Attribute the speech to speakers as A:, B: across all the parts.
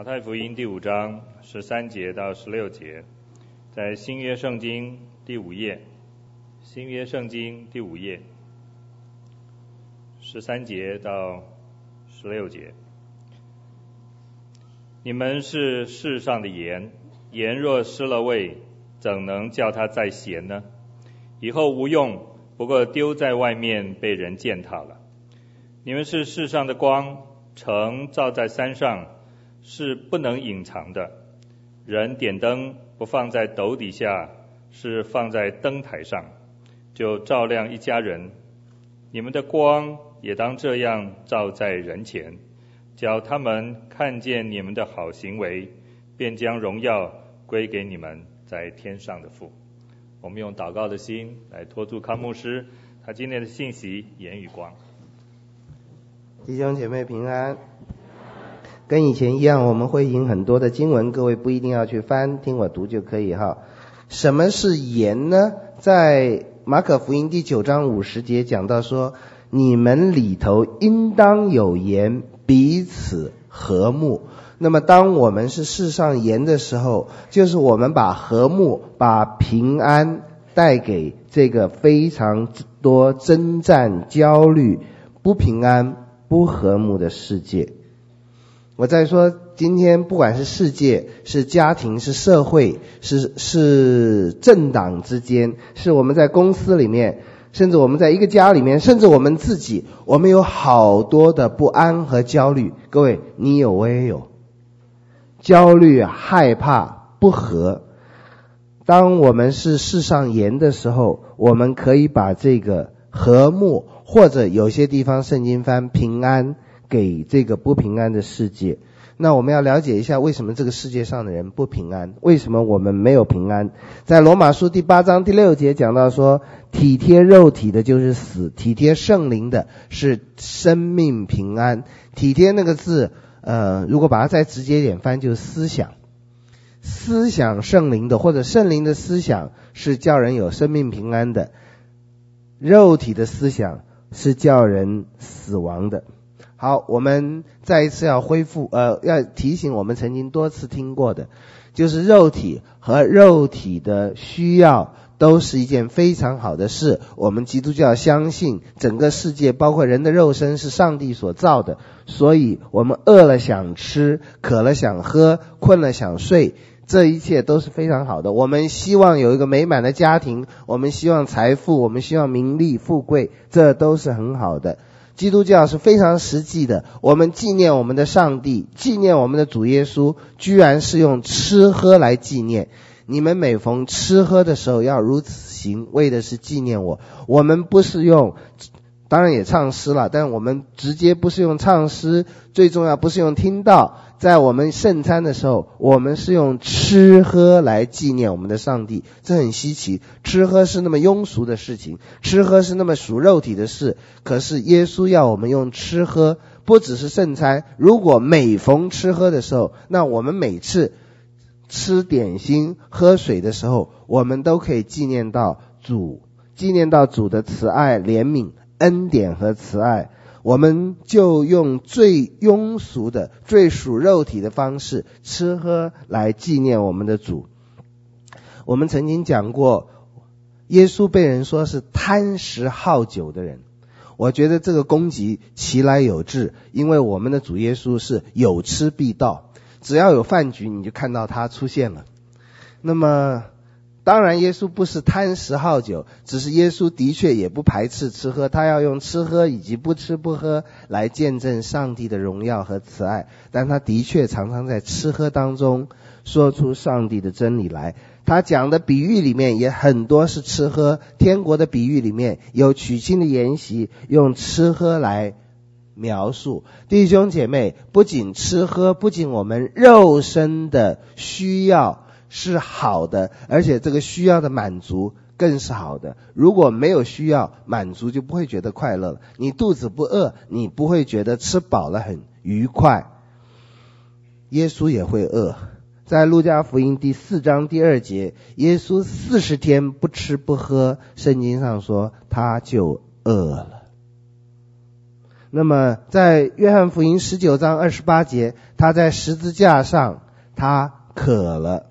A: 马太福音第五章十三节到十六节，在新约圣经第五页，新约圣经第五页，十三节到十六节。你们是世上的盐，盐若失了味，怎能叫它再咸呢？以后无用，不过丢在外面，被人践踏了。你们是世上的光，城照在山上，是不能隐藏的。人点灯不放在斗底下，是放在灯台上，就照亮一家人。你们的光也当这样照在人前，叫他们看见你们的好行为，便将荣耀归给你们在天上的父。我们用祷告的心来托住康牧师，他今天的信息言语光。
B: 弟兄姐妹平安。跟以前一样，我们会引很多的经文，各位不一定要去翻，听我读就可以哈。什么是盐呢？在马可福音第九章五十节讲到说，你们里头应当有盐，彼此和睦。那么，当我们是世上盐的时候，就是我们把和睦、把平安带给这个非常多征战、焦虑、不平安、不和睦的世界。我在说，今天不管是世界、是家庭、是社会、是是政党之间，是我们在公司里面，甚至我们在一个家里面，甚至我们自己，我们有好多的不安和焦虑。各位，你有，我也有。焦虑、害怕、不和。当我们是世上盐的时候，我们可以把这个和睦，或者有些地方圣经翻平安，给这个不平安的世界。那我们要了解一下，为什么这个世界上的人不平安？为什么我们没有平安？在罗马书第八章第六节讲到说，体贴肉体的就是死，体贴圣灵的是生命平安。体贴那个字。呃，如果把它再直接一点翻，就是思想，思想圣灵的，或者圣灵的思想是叫人有生命平安的，肉体的思想是叫人死亡的。好，我们再一次要恢复，呃，要提醒我们曾经多次听过的，就是肉体和肉体的需要。都是一件非常好的事。我们基督教相信，整个世界包括人的肉身是上帝所造的，所以我们饿了想吃，渴了想喝，困了想睡，这一切都是非常好的。我们希望有一个美满的家庭，我们希望财富，我们希望名利富贵，这都是很好的。基督教是非常实际的。我们纪念我们的上帝，纪念我们的主耶稣，居然是用吃喝来纪念。你们每逢吃喝的时候要如此行，为的是纪念我。我们不是用，当然也唱诗了，但我们直接不是用唱诗，最重要不是用听到。在我们圣餐的时候，我们是用吃喝来纪念我们的上帝，这很稀奇。吃喝是那么庸俗的事情，吃喝是那么属肉体的事，可是耶稣要我们用吃喝，不只是圣餐。如果每逢吃喝的时候，那我们每次。吃点心、喝水的时候，我们都可以纪念到主，纪念到主的慈爱、怜悯、恩典和慈爱。我们就用最庸俗的、最属肉体的方式吃喝来纪念我们的主。我们曾经讲过，耶稣被人说是贪食好酒的人。我觉得这个攻击其来有自，因为我们的主耶稣是有吃必到。只要有饭局，你就看到他出现了。那么，当然耶稣不是贪食好酒，只是耶稣的确也不排斥吃喝，他要用吃喝以及不吃不喝来见证上帝的荣耀和慈爱。但他的确常常在吃喝当中说出上帝的真理来。他讲的比喻里面也很多是吃喝，天国的比喻里面有娶亲的筵席，用吃喝来。描述弟兄姐妹，不仅吃喝，不仅我们肉身的需要是好的，而且这个需要的满足更是好的。如果没有需要满足，就不会觉得快乐了。你肚子不饿，你不会觉得吃饱了很愉快。耶稣也会饿，在路加福音第四章第二节，耶稣四十天不吃不喝，圣经上说他就饿了。那么在约翰福音十九章二十八节，他在十字架上，他渴了。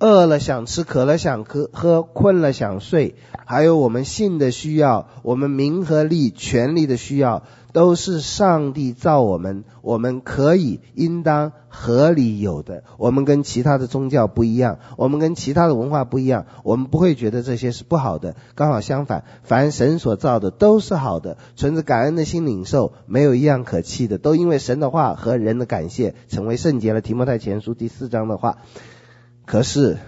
B: 饿了想吃，渴了想喝，喝困了想睡，还有我们性的需要，我们名和利、权力的需要，都是上帝造我们，我们可以、应当、合理有的。我们跟其他的宗教不一样，我们跟其他的文化不一样，我们不会觉得这些是不好的。刚好相反，凡神所造的都是好的，存着感恩的心领受，没有一样可弃的，都因为神的话和人的感谢，成为圣洁了。提摩太前书第四章的话。可是，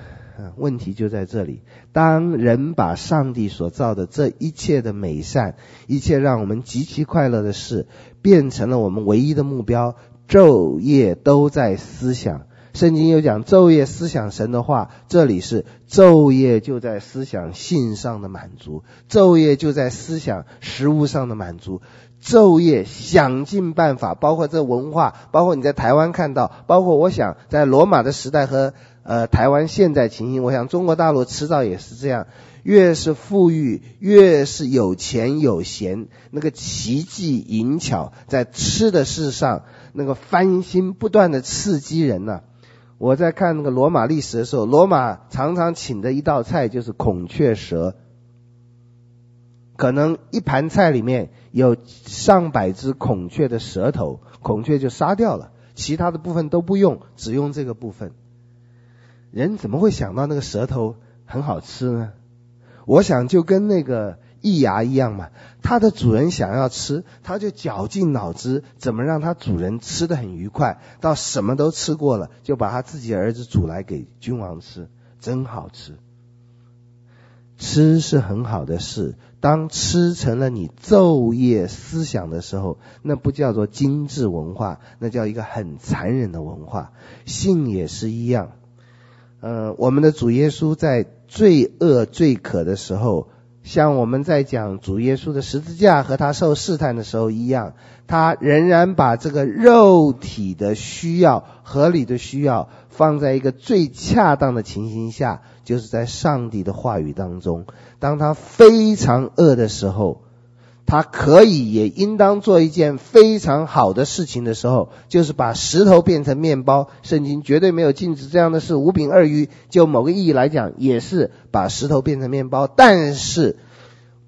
B: 问题就在这里。当人把上帝所造的这一切的美善，一切让我们极其快乐的事，变成了我们唯一的目标，昼夜都在思想。圣经有讲昼夜思想神的话，这里是昼夜就在思想性上的满足，昼夜就在思想食物上的满足。昼夜想尽办法，包括这文化，包括你在台湾看到，包括我想在罗马的时代和呃台湾现在情形，我想中国大陆迟早也是这样。越是富裕，越是有钱有闲，那个奇技淫巧在吃的事上，那个翻新不断的刺激人呐、我在看那个罗马历史的时候，罗马常常请的一道菜就是孔雀舌。可能一盘菜里面有上百只孔雀的舌头，孔雀就杀掉了，其他的部分都不用，只用这个部分。人怎么会想到那个舌头很好吃呢？我想就跟那个易牙一样嘛，它的主人想要吃，他就绞尽脑汁怎么让它主人吃得很愉快，到什么都吃过了，就把他自己儿子煮来给君王吃，真好吃。吃是很好的事。当吃成了你昼夜思想的时候，那不叫做精致文化，那叫一个很残忍的文化。性也是一样。呃，我们的主耶稣在最饿最渴的时候，像我们在讲主耶稣的十字架和他受试探的时候一样，他仍然把这个肉体的需要、合理的需要放在一个最恰当的情形下。就是在上帝的话语当中，当他非常饿的时候，他可以也应当做一件非常好的事情的时候，就是把石头变成面包。圣经绝对没有禁止这样的事。五饼二鱼，就某个意义来讲，也是把石头变成面包。但是，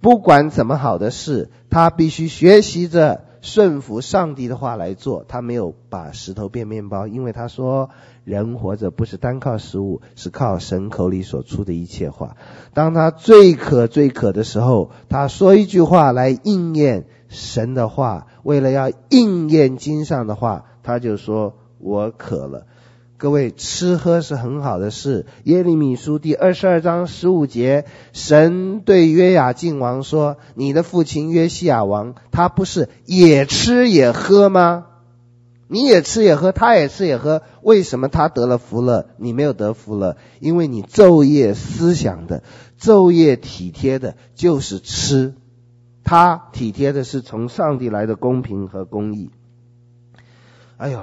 B: 不管怎么好的事，他必须学习着顺服上帝的话来做。他没有把石头变面包，因为他说。人活着不是单靠食物，是靠神口里所出的一切话。当他最渴最渴的时候，他说一句话来应验神的话。为了要应验经上的话，他就说：“我渴了。”各位，吃喝是很好的事。耶利米书第二十二章十五节，神对约雅敬王说：“你的父亲约西亚王，他不是也吃也喝吗？”你也吃也喝，他也吃也喝，为什么他得了福了，你没有得福了？因为你昼夜思想的，昼夜体贴的，就是吃。他体贴的是从上帝来的公平和公义。哎呦，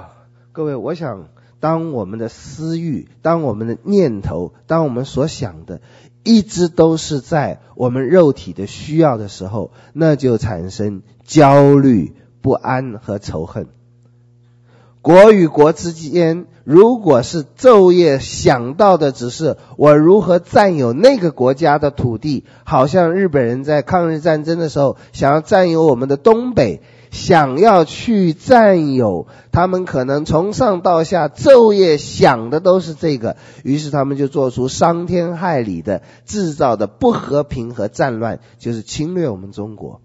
B: 各位，我想，当我们的私欲，当我们的念头，当我们所想的，一直都是在我们肉体的需要的时候，那就产生焦虑、不安和仇恨。国与国之间，如果是昼夜想到的只是我如何占有那个国家的土地，好像日本人在抗日战争的时候想要占有我们的东北，想要去占有，他们可能从上到下昼夜想的都是这个，于是他们就做出伤天害理的制造的不和平和战乱，就是侵略我们中国。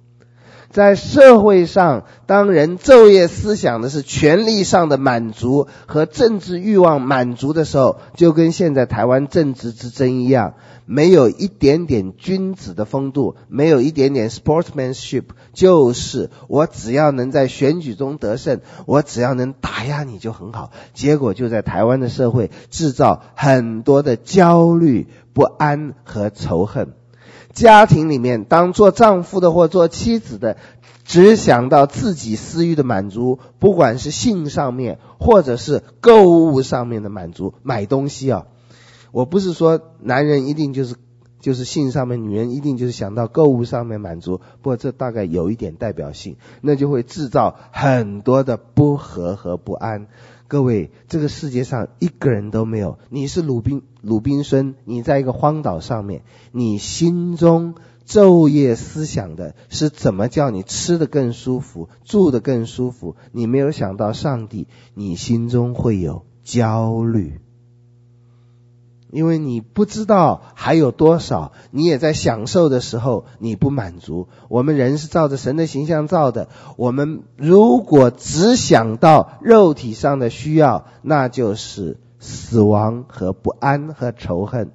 B: 在社会上，当人昼夜思想的是权力上的满足和政治欲望满足的时候，就跟现在台湾政治之争一样，没有一点点君子的风度，没有一点点 sportsmanship，就是我只要能在选举中得胜，我只要能打压你就很好。结果就在台湾的社会制造很多的焦虑、不安和仇恨。家庭里面，当做丈夫的或做妻子的，只想到自己私欲的满足，不管是性上面，或者是购物上面的满足，买东西啊。我不是说男人一定就是就是性上面，女人一定就是想到购物上面满足，不过这大概有一点代表性，那就会制造很多的不和和不安。各位，这个世界上一个人都没有，你是鲁宾鲁宾孙，你在一个荒岛上面，你心中昼夜思想的是怎么叫你吃得更舒服，住得更舒服，你没有想到上帝，你心中会有焦虑。因为你不知道还有多少，你也在享受的时候你不满足。我们人是照着神的形象造的，我们如果只想到肉体上的需要，那就是死亡和不安和仇恨。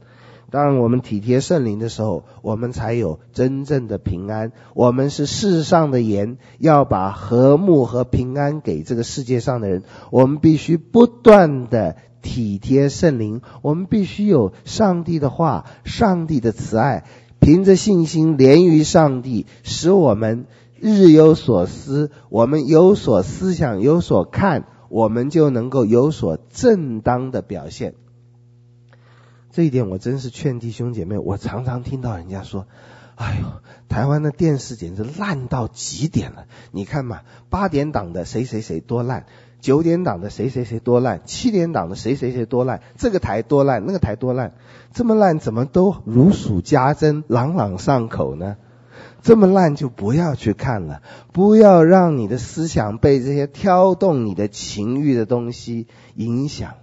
B: 当我们体贴圣灵的时候，我们才有真正的平安。我们是世上的盐，要把和睦和平安给这个世界上的人。我们必须不断的。体贴圣灵，我们必须有上帝的话，上帝的慈爱，凭着信心连于上帝，使我们日有所思，我们有所思想，有所看，我们就能够有所正当的表现。这一点我真是劝弟兄姐妹，我常常听到人家说：“哎呦，台湾的电视简直烂到极点了！你看嘛，八点档的谁谁谁多烂。”九点档的谁谁谁多烂，七点档的谁谁谁多烂，这个台多烂，那个台多烂，这么烂怎么都如数家珍，朗朗上口呢？这么烂就不要去看了，不要让你的思想被这些挑动你的情欲的东西影响，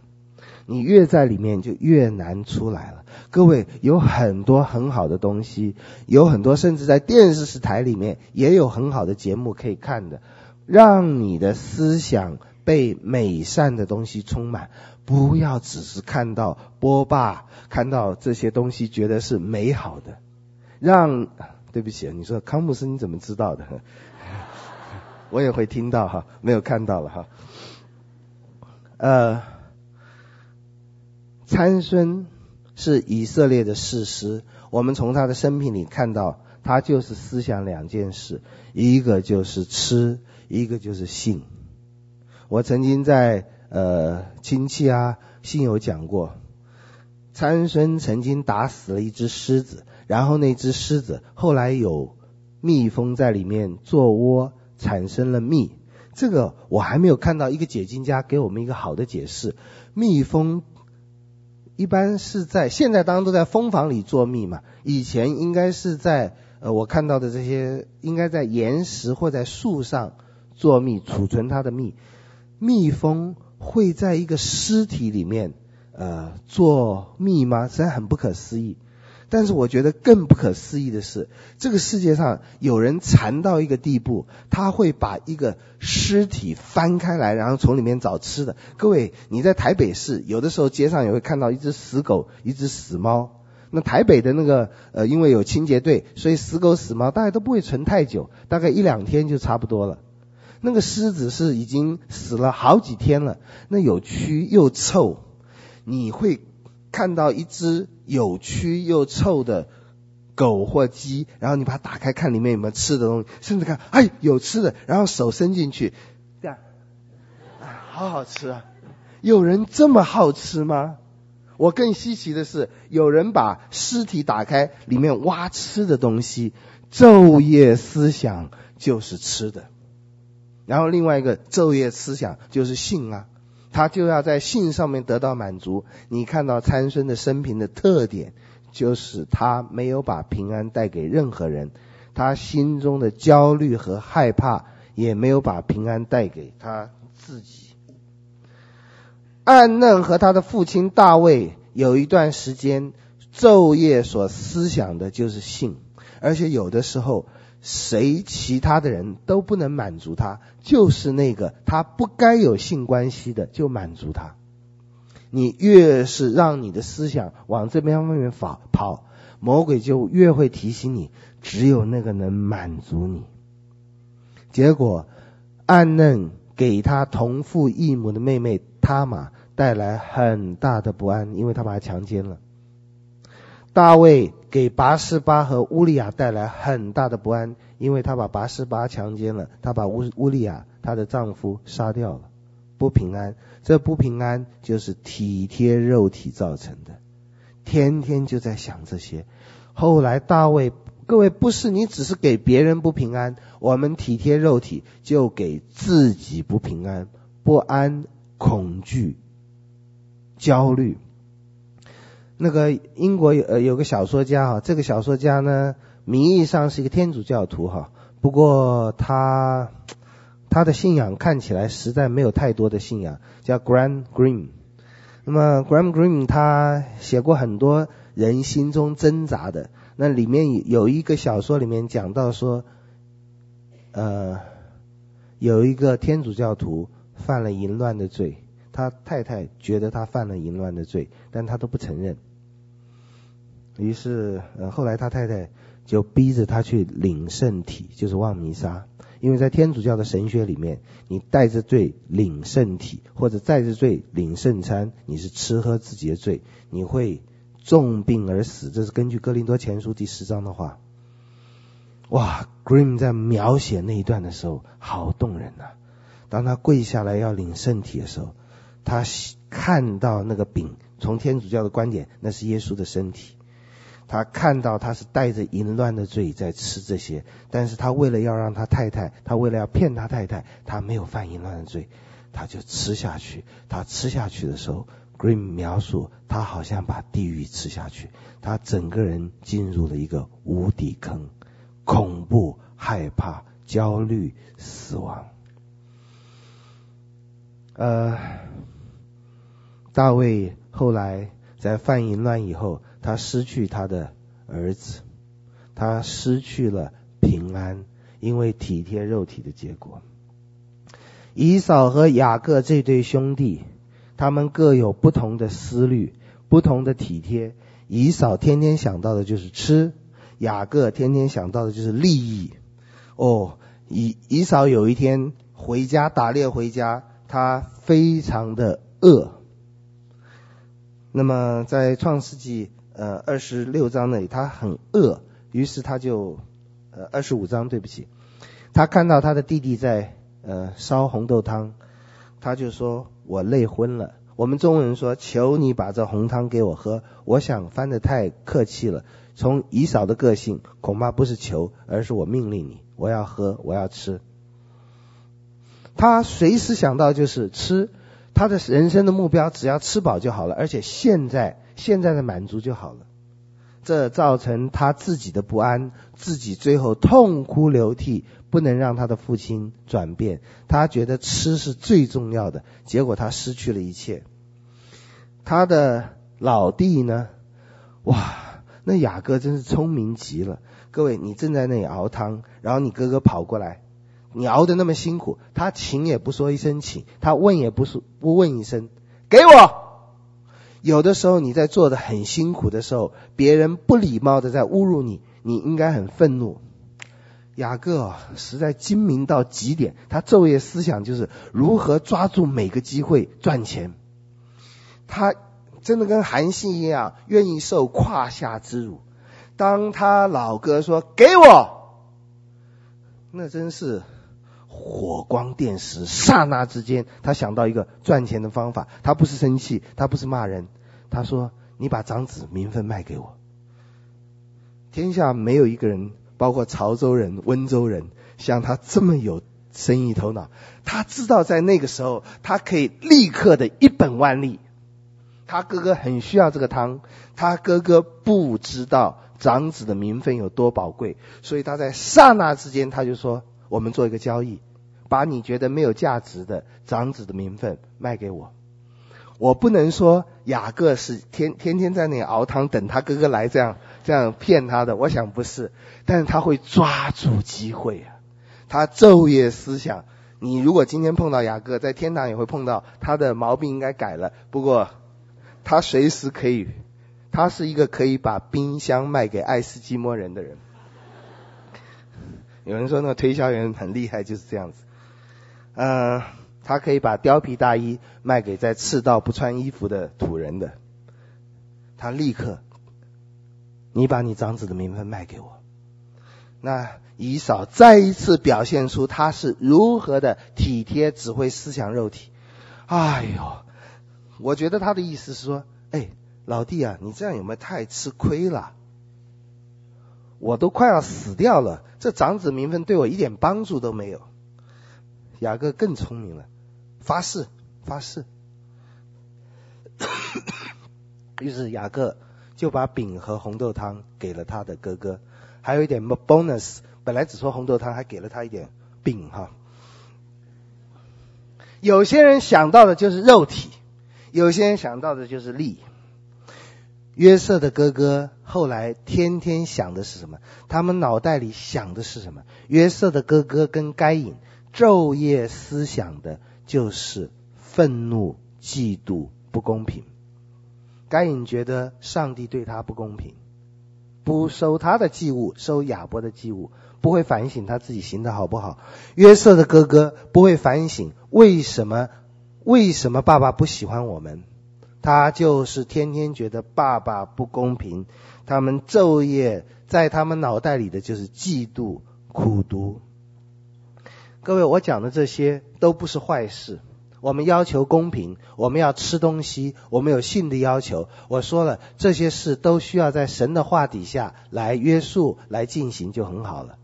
B: 你越在里面就越难出来了。各位，有很多很好的东西，有很多甚至在电视台里面也有很好的节目可以看的，让你的思想。被美善的东西充满，不要只是看到波霸，看到这些东西觉得是美好的。让，对不起，你说康姆斯你怎么知道的？我也会听到哈，没有看到了哈。呃，参孙是以色列的士师，我们从他的生平里看到，他就是思想两件事，一个就是吃，一个就是性。我曾经在呃亲戚啊信友讲过，参孙曾经打死了一只狮子，然后那只狮子后来有蜜蜂在里面做窝，产生了蜜。这个我还没有看到一个解经家给我们一个好的解释。蜜蜂一般是在现在当然都在蜂房里做蜜嘛，以前应该是在呃我看到的这些应该在岩石或在树上做蜜，储存它的蜜。蜜蜂会在一个尸体里面，呃，做蜜吗？实在很不可思议。但是我觉得更不可思议的是，这个世界上有人馋到一个地步，他会把一个尸体翻开来，然后从里面找吃的。各位，你在台北市，有的时候街上也会看到一只死狗、一只死猫。那台北的那个，呃，因为有清洁队，所以死狗、死猫大概都不会存太久，大概一两天就差不多了。那个狮子是已经死了好几天了，那有蛆又臭，你会看到一只有蛆又臭的狗或鸡，然后你把它打开看里面有没有吃的东西，甚至看，哎，有吃的，然后手伸进去，这样，啊，好好吃啊！有人这么好吃吗？我更稀奇的是，有人把尸体打开，里面挖吃的东西，昼夜思想就是吃的。然后另外一个昼夜思想就是性啊，他就要在性上面得到满足。你看到参孙的生平的特点，就是他没有把平安带给任何人，他心中的焦虑和害怕也没有把平安带给他自己。暗嫩和他的父亲大卫有一段时间昼夜所思想的就是性，而且有的时候。谁其他的人都不能满足他，就是那个他不该有性关系的就满足他。你越是让你的思想往这边方面跑跑，魔鬼就越会提醒你，只有那个能满足你。结果，暗嫩给他同父异母的妹妹塔玛带来很大的不安，因为他把她强奸了。大卫给拔示巴和乌利亚带来很大的不安，因为他把拔示巴强奸了，他把乌乌利亚她的丈夫杀掉了，不平安。这不平安就是体贴肉体造成的，天天就在想这些。后来大卫，各位不是你只是给别人不平安，我们体贴肉体就给自己不平安、不安、恐惧、焦虑。那个英国有呃有个小说家哈，这个小说家呢，名义上是一个天主教徒哈，不过他他的信仰看起来实在没有太多的信仰，叫 Graham Greene。那么 Graham Greene 他写过很多人心中挣扎的，那里面有一个小说里面讲到说，呃，有一个天主教徒犯了淫乱的罪，他太太觉得他犯了淫乱的罪，但他都不承认。于是，呃，后来他太太就逼着他去领圣体，就是望弥撒。因为在天主教的神学里面，你带着罪领圣体，或者带着罪领圣餐，你是吃喝自己的罪，你会重病而死。这是根据哥林多前书第十章的话。哇，Grimm 在描写那一段的时候，好动人呐、当他跪下来要领圣体的时候，他看到那个饼，从天主教的观点，那是耶稣的身体。他看到他是带着淫乱的罪在吃这些，但是他为了要让他太太，他为了要骗他太太，他没有犯淫乱的罪，他就吃下去。他吃下去的时候，Green 描述他好像把地狱吃下去，他整个人进入了一个无底坑，恐怖、害怕、焦虑、死亡。呃，大卫后来在犯淫乱以后。他失去他的儿子，他失去了平安，因为体贴肉体的结果。以扫和雅各这对兄弟，他们各有不同的思虑，不同的体贴。以扫天天想到的就是吃，雅各天天想到的就是利益。哦，以以扫有一天回家打猎回家，他非常的饿。那么在创世纪。呃，二十六章那里，他很饿，于是他就，呃，二十五章，对不起，他看到他的弟弟在呃烧红豆汤，他就说：“我累昏了。”我们中国人说：“求你把这红汤给我喝。”我想翻得太客气了。从以扫的个性，恐怕不是求，而是我命令你，我要喝，我要吃。他随时想到就是吃，他的人生的目标只要吃饱就好了，而且现在。现在的满足就好了，这造成他自己的不安，自己最后痛哭流涕，不能让他的父亲转变。他觉得吃是最重要的，结果他失去了一切。他的老弟呢？哇，那雅各真是聪明极了。各位，你正在那里熬汤，然后你哥哥跑过来，你熬得那么辛苦，他请也不说一声请，他问也不说不问一声，给我。有的时候你在做的很辛苦的时候，别人不礼貌的在侮辱你，你应该很愤怒。雅各，实在精明到极点，他昼夜思想就是如何抓住每个机会赚钱。他真的跟韩信一样，愿意受胯下之辱。当他老哥说“给我”，那真是。火光电石，刹那之间，他想到一个赚钱的方法。他不是生气，他不是骂人，他说：“你把长子名分卖给我。”天下没有一个人，包括潮州人、温州人，像他这么有生意头脑。他知道在那个时候，他可以立刻的一本万利。他哥哥很需要这个汤，他哥哥不知道长子的名分有多宝贵，所以他在刹那之间，他就说：“我们做一个交易。”把你觉得没有价值的长子的名分卖给我，我不能说雅各是天天天在那里熬汤等他哥哥来这样这样骗他的，我想不是，但是他会抓住机会啊，他昼夜思想。你如果今天碰到雅各，在天堂也会碰到他的毛病应该改了，不过他随时可以，他是一个可以把冰箱卖给爱斯基摩人的人。有人说那个推销员很厉害，就是这样子。嗯，他可以把貂皮大衣卖给在赤道不穿衣服的土人的，他立刻，你把你长子的名分卖给我。那以扫再一次表现出他是如何的体贴，只会思想肉体。哎呦，我觉得他的意思是说，哎，老弟啊，你这样有没有太吃亏了？我都快要死掉了，这长子名分对我一点帮助都没有。雅各更聪明了，发誓，发誓。于是雅各就把饼和红豆汤给了他的哥哥，还有一点 bonus，本来只说红豆汤，还给了他一点饼哈。有些人想到的就是肉体，有些人想到的就是利。约瑟的哥哥后来天天想的是什么？他们脑袋里想的是什么？约瑟的哥哥跟该隐昼夜思想的就是愤怒、嫉妒、不公平。该隐觉得上帝对他不公平，不收他的祭物，收亚伯的祭物，不会反省他自己行的好不好。约瑟的哥哥不会反省为什么，为什么爸爸不喜欢我们，他就是天天觉得爸爸不公平。他们昼夜在他们脑袋里的就是嫉妒、苦读。各位，我讲的这些都不是坏事。我们要求公平，我们要吃东西，我们有性的要求。我说了，这些事都需要在神的话底下来约束、来进行就很好了。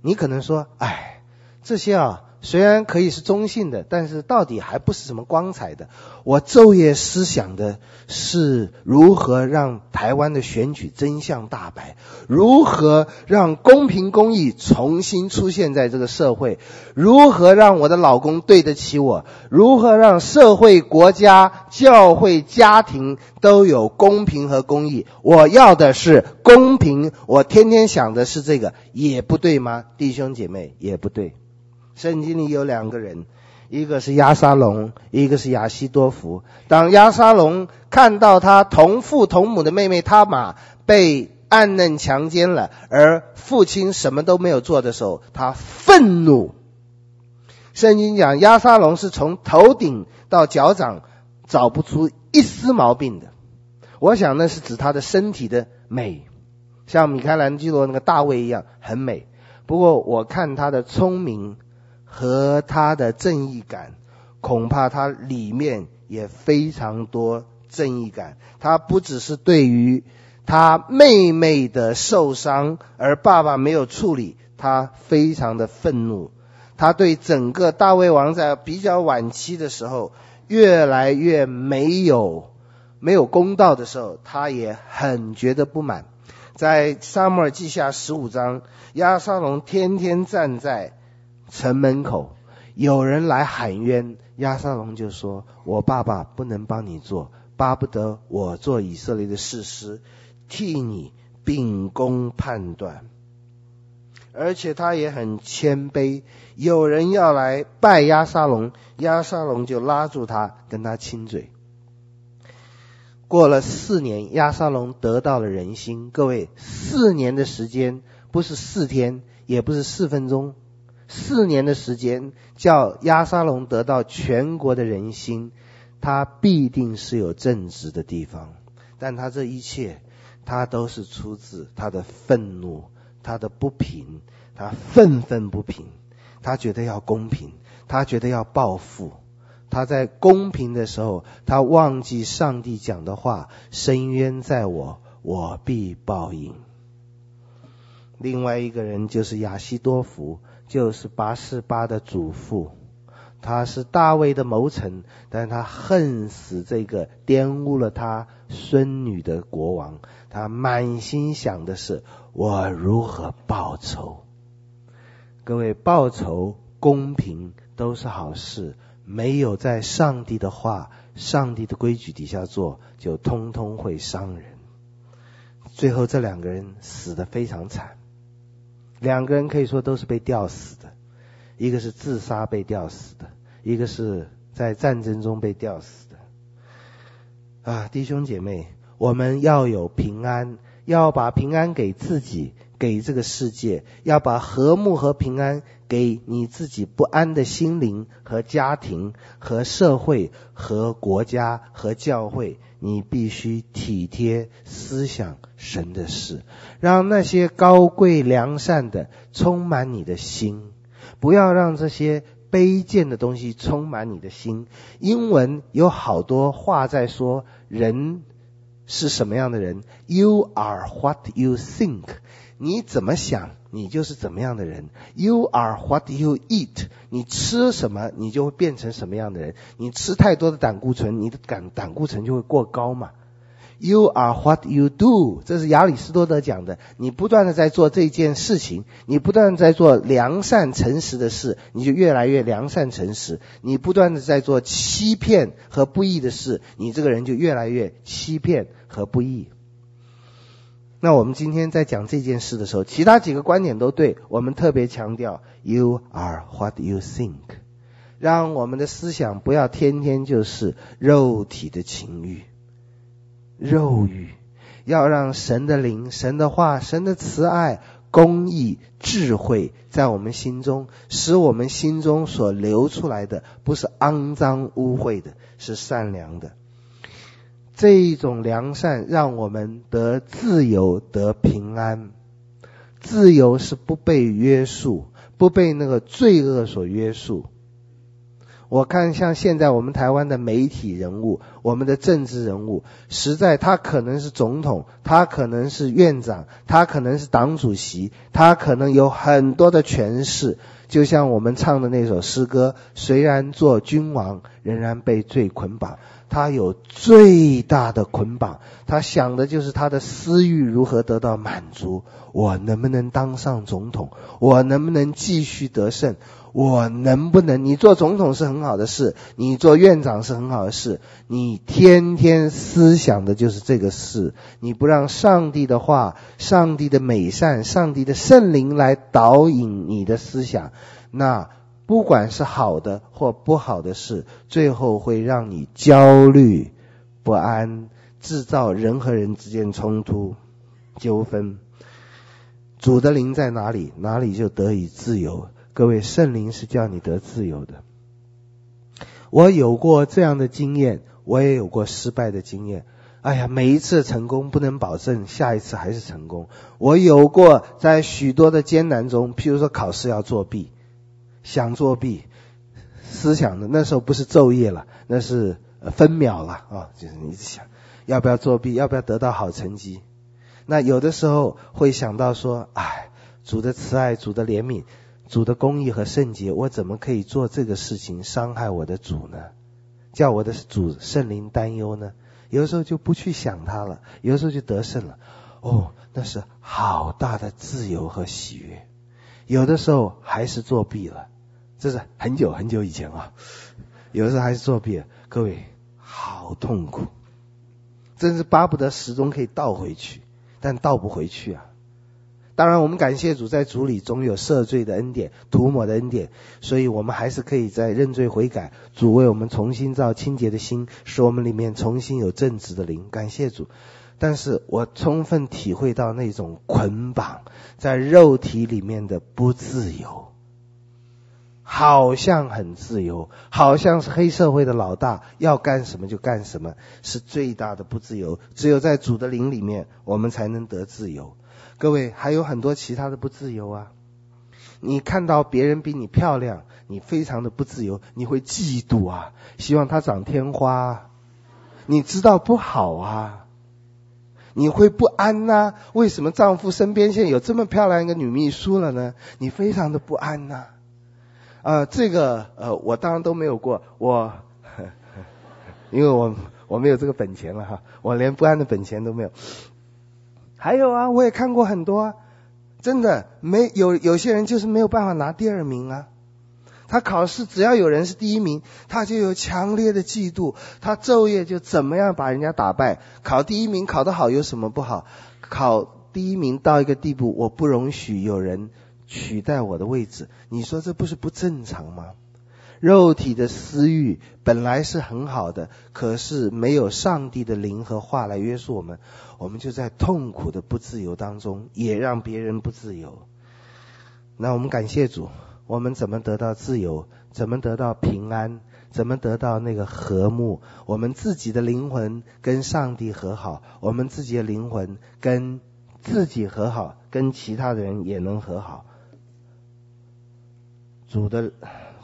B: 你可能说，哎，这些啊。虽然可以是中性的，但是到底还不是什么光彩的。我昼夜思想的是如何让台湾的选举真相大白，如何让公平公义重新出现在这个社会，如何让我的老公对得起我，如何让社会、国家、教会、家庭都有公平和公义。我要的是公平，我天天想的是这个，也不对吗？弟兄姐妹，也不对。圣经里有两个人，一个是亚沙龙，一个是亚西多弗。当亚沙龙看到他同父同母的妹妹他玛被暗嫩强奸了，而父亲什么都没有做的时候，他愤怒。圣经讲亚沙龙是从头顶到脚掌找不出一丝毛病的。我想那是指他的身体的美，像米开朗基罗那个大卫一样很美。不过我看他的聪明。和他的正义感，恐怕他里面也非常多正义感。他不只是对于他妹妹的受伤而爸爸没有处理，他非常的愤怒。他对整个大卫王在比较晚期的时候，越来越没有没有公道的时候，他也很觉得不满。在撒母耳记下十五章，押沙龙天天站在。城门口有人来喊冤，亚沙龙就说：“我爸爸不能帮你做，巴不得我做以色列的士师，替你秉公判断。”而且他也很谦卑。有人要来拜亚沙龙，亚沙龙就拉住他，跟他亲嘴。过了四年，亚沙龙得到了人心。各位，四年的时间不是四天，也不是四分钟。四年的时间，叫亚沙龙得到全国的人心，他必定是有正直的地方。但他这一切，他都是出自他的愤怒，他的不平，他愤愤不平，他觉得要公平，他觉得要报复。他在公平的时候，他忘记上帝讲的话：深渊在我，我必报应。另外一个人就是亚西多弗。就是八四八的祖父，他是大卫的谋臣，但他恨死这个玷污了他孙女的国王。他满心想的是我如何报仇。各位，报仇、公平都是好事，没有在上帝的话、上帝的规矩底下做，就通通会伤人。最后，这两个人死的非常惨。两个人可以说都是被吊死的，一个是自杀被吊死的，一个是在战争中被吊死的。啊，弟兄姐妹，我们要有平安，要把平安给自己，给这个世界，要把和睦和平安给你自己不安的心灵和家庭和社会和国家和教会。你必须体贴思想神的事，让那些高贵良善的充满你的心，不要让这些卑贱的东西充满你的心。英文有好多话在说人是什么样的人，You are what you think。你怎么想，你就是怎么样的人。You are what you eat。你吃什么，你就会变成什么样的人。你吃太多的胆固醇，你的胆胆固醇就会过高嘛。You are what you do，这是亚里士多德讲的。你不断的在做这件事情，你不断的在做良善诚实的事，你就越来越良善诚实。你不断的在做欺骗和不义的事，你这个人就越来越欺骗和不义。那我们今天在讲这件事的时候，其他几个观点都对，我们特别强调 You are what you think，让我们的思想不要天天就是肉体的情欲。肉欲，要让神的灵、神的话、神的慈爱、公义、智慧，在我们心中，使我们心中所流出来的，不是肮脏污秽的，是善良的。这一种良善，让我们得自由、得平安。自由是不被约束，不被那个罪恶所约束。我看像现在我们台湾的媒体人物，我们的政治人物，实在他可能是总统，他可能是院长，他可能是党主席，他可能有很多的权势。就像我们唱的那首诗歌，虽然做君王，仍然被罪捆绑。他有最大的捆绑，他想的就是他的私欲如何得到满足。我能不能当上总统？我能不能继续得胜？我能不能？你做总统是很好的事，你做院长是很好的事，你天天思想的就是这个事，你不让上帝的话、上帝的美善、上帝的圣灵来导引你的思想，那不管是好的或不好的事，最后会让你焦虑不安，制造人和人之间冲突、纠纷。主的灵在哪里，哪里就得以自由。各位，圣灵是叫你得自由的。我有过这样的经验，我也有过失败的经验。哎呀，每一次成功不能保证下一次还是成功。我有过在许多的艰难中，譬如说考试要作弊，想作弊，思想的那时候不是昼夜了，那是分秒了啊、就是你想要不要作弊，要不要得到好成绩。那有的时候会想到说，哎，主的慈爱，主的怜悯。主的公义和圣洁，我怎么可以做这个事情伤害我的主呢？叫我的主圣灵担忧呢？有的时候就不去想他了，有的时候就得胜了。哦，那是好大的自由和喜悦。有的时候还是作弊了，这是很久很久以前啊。有的时候还是作弊，各位好痛苦，真是巴不得时钟可以倒回去，但倒不回去啊。当然，我们感谢主，在主里总有赦罪的恩典、涂抹的恩典，所以我们还是可以在认罪悔改，主为我们重新造清洁的心，使我们里面重新有正直的灵。感谢主，但是我充分体会到那种捆绑在肉体里面的不自由，好像很自由，好像是黑社会的老大，要干什么就干什么，是最大的不自由。只有在主的灵里面，我们才能得自由。各位还有很多其他的不自由啊！你看到别人比你漂亮，你非常的不自由，你会嫉妒啊，希望她长天花，你知道不好啊，你会不安呐、为什么丈夫身边现在有这么漂亮一个女秘书了呢？你非常的不安呐、啊、这个呃，我当然都没有过，我 因为我我没有这个本钱了哈，我连不安的本钱都没有。还有啊，我也看过很多啊，真的没有有些人就是没有办法拿第二名啊。他考试只要有人是第一名，他就有强烈的嫉妒，他昼夜就怎么样把人家打败。考第一名考得好有什么不好？考第一名到一个地步，我不容许有人取代我的位置。你说这不是不正常吗？肉体的私欲本来是很好的，可是没有上帝的灵和话来约束我们，我们就在痛苦的不自由当中，也让别人不自由。那我们感谢主，我们怎么得到自由？怎么得到平安？怎么得到那个和睦？我们自己的灵魂跟上帝和好，我们自己的灵魂跟自己和好，跟其他的人也能和好。主的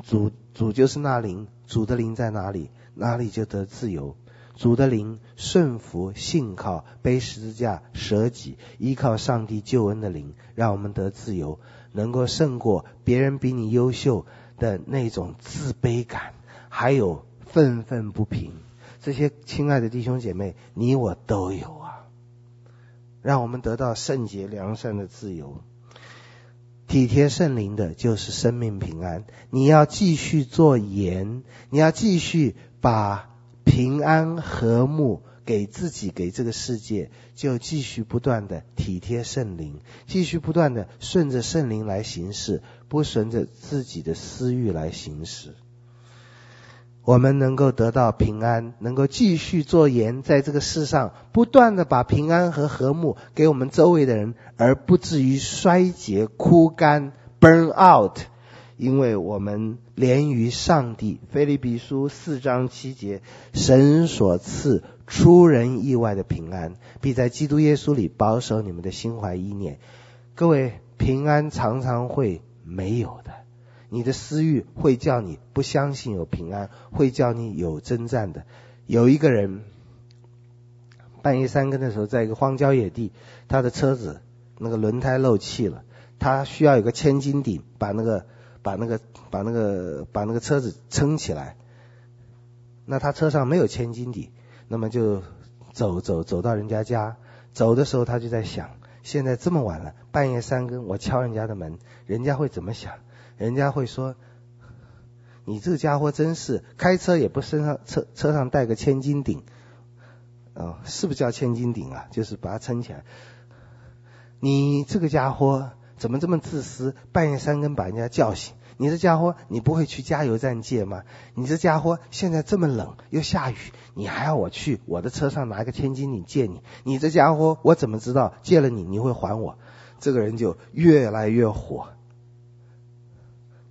B: 主。主就是那灵，主的灵在哪里，哪里就得自由。主的灵顺服、信靠、背十字架、舍己、依靠上帝救恩的灵，让我们得自由，能够胜过别人比你优秀的那种自卑感，还有愤愤不平。这些亲爱的弟兄姐妹，你我都有啊！让我们得到圣洁良善的自由。体贴圣灵的，就是生命平安。你要继续做盐，你要继续把平安和睦给自己，给这个世界，就继续不断的体贴圣灵，继续不断的顺着圣灵来行事，不顺着自己的私欲来行事。我们能够得到平安，能够继续做盐，在这个世上不断的把平安和和睦给我们周围的人，而不至于衰竭、枯干、burn out，因为我们连于上帝。腓立比书四章七节，神所赐出人意外的平安，必在基督耶稣里保守你们的心怀意念。各位，平安常常会没有的。你的私欲会叫你不相信有平安，会叫你有征战的。有一个人半夜三更的时候，在一个荒郊野地，他的车子那个轮胎漏气了，他需要有个千斤顶把那个把那个把那个把那个车子撑起来。那他车上没有千斤顶，那么就走走走到人家家，走的时候他就在想：现在这么晚了，半夜三更我敲人家的门，人家会怎么想？人家会说：“你这个家伙真是开车也不身上车车上带个千斤顶，哦，是不是叫千斤顶啊？就是把它撑起来。你这个家伙怎么这么自私？半夜三更把人家叫醒。你这家伙，你不会去加油站借吗？你这家伙现在这么冷又下雨，你还要我去我的车上拿个千斤顶借你？你这家伙，我怎么知道借了你你会还我？这个人就越来越火。”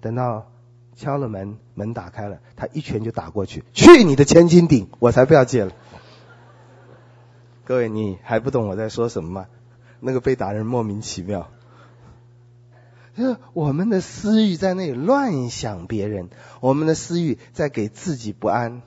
B: 等到敲了门，门打开了，他一拳就打过去。去你的千斤顶，我才不要借了。各位，你还不懂我在说什么吗？那个被打人莫名其妙，就是我们的私欲在那里乱想别人，我们的私欲在给自己不安。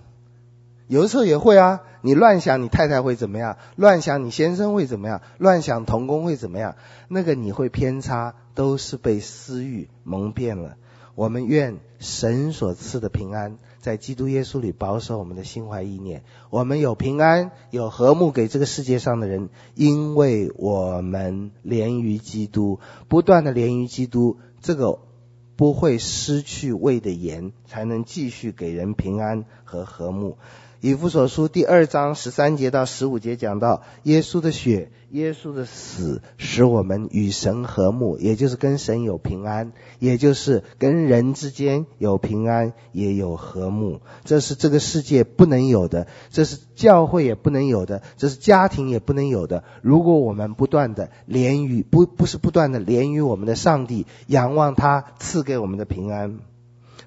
B: 有的时候也会啊，你乱想你太太会怎么样，乱想你先生会怎么样，乱想同工会怎么样，那个你会偏差，都是被私欲蒙骗了。我们愿神所赐的平安，在基督耶稣里保守我们的心怀意念。我们有平安，有和睦给这个世界上的人，因为我们连于基督，不断的连于基督，这个不会失去味的盐，才能继续给人平安和和睦。以弗所书第二章十三节到十五节讲到，耶稣的血、耶稣的死，使我们与神和睦，也就是跟神有平安，也就是跟人之间有平安，也有和睦。这是这个世界不能有的，这是教会也不能有的，这是家庭也不能有的。如果我们不断的连于不不是不断的连于我们的上帝，仰望他赐给我们的平安。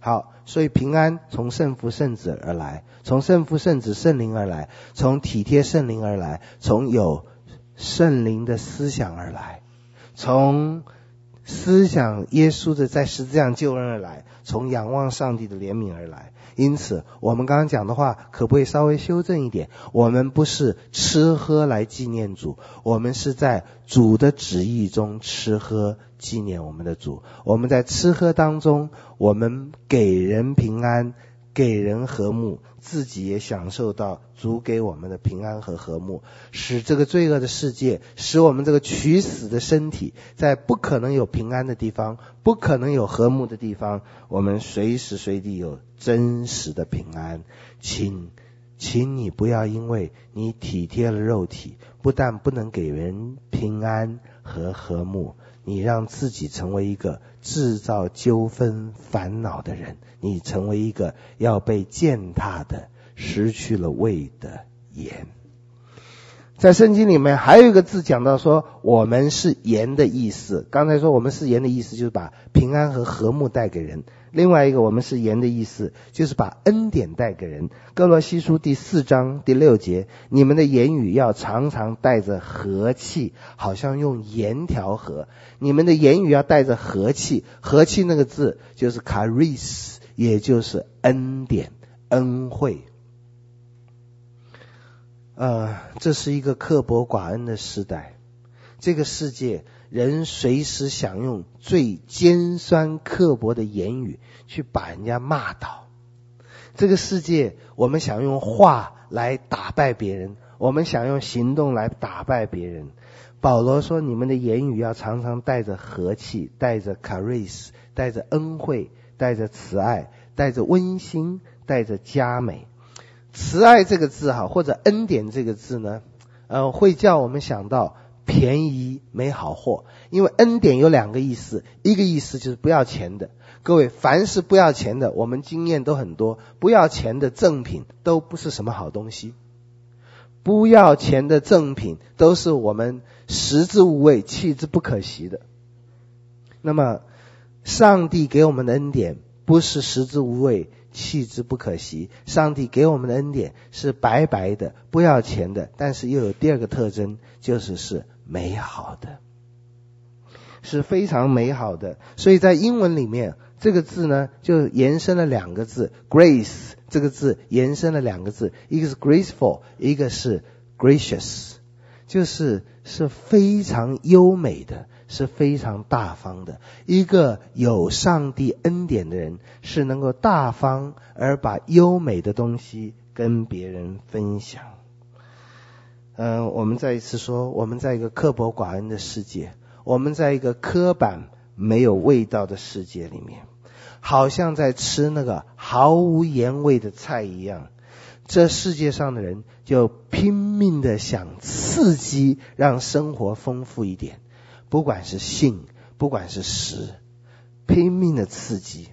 B: 好，所以平安从圣父圣子而来，从圣父圣子圣灵而来，从体贴圣灵而来，从有圣灵的思想而来，从思想耶稣的在十字架救恩而来，从仰望上帝的怜悯而来。因此，我们刚刚讲的话可不可以稍微修正一点？我们不是吃喝来纪念主，我们是在主的旨意中吃喝纪念我们的主。我们在吃喝当中，我们给人平安，给人和睦，自己也享受到主给我们的平安和和睦，使这个罪恶的世界，使我们这个取死的身体，在不可能有平安的地方，不可能有和睦的地方，我们随时随地有。真实的平安，请，请你不要因为你体贴了肉体，不但不能给人平安和和睦，你让自己成为一个制造纠纷烦恼的人，你成为一个要被践踏的、失去了味的盐。在圣经里面还有一个字讲到说，我们是盐的意思。刚才说我们是盐的意思，就是把平安和和睦带给人。另外一个，我们是盐的意思，就是把恩典带给人。哥罗西书第四章第六节，你们的言语要常常带着和气，好像用盐调和。你们的言语要带着和气，和气那个字就是 caris，也就是恩典、恩惠。呃，这是一个刻薄寡恩的时代，这个世界人随时想用最尖酸刻薄的言语去把人家骂倒。这个世界，我们想用话来打败别人，我们想用行动来打败别人。保罗说：“你们的言语要常常带着和气，带着 charis，带着恩惠，带着慈爱，带着温馨，带着佳美。慈爱这个字哈，或者恩典这个字呢，呃，会叫我们想到便宜没好货。因为恩典有两个意思，一个意思就是不要钱的。各位，凡是不要钱的，我们经验都很多，不要钱的赠品都不是什么好东西。”不要钱的赠品都是我们食之无味、弃之不可惜的。那么，上帝给我们的恩典不是食之无味、弃之不可惜。上帝给我们的恩典是白白的、不要钱的，但是又有第二个特征，就是是美好的，是非常美好的。所以在英文里面，这个字呢就延伸了两个字，grace。这个字延伸了两个字，一个是 graceful，一个是 gracious，就是是非常优美的，是非常大方的。一个有上帝恩典的人，是能够大方而把优美的东西跟别人分享。嗯、我们再一次说，我们在一个刻薄寡恩的世界，我们在一个刻板没有味道的世界里面。好像在吃那个毫无盐味的菜一样，这世界上的人就拼命的想刺激，让生活丰富一点，不管是性，不管是食，拼命的刺激。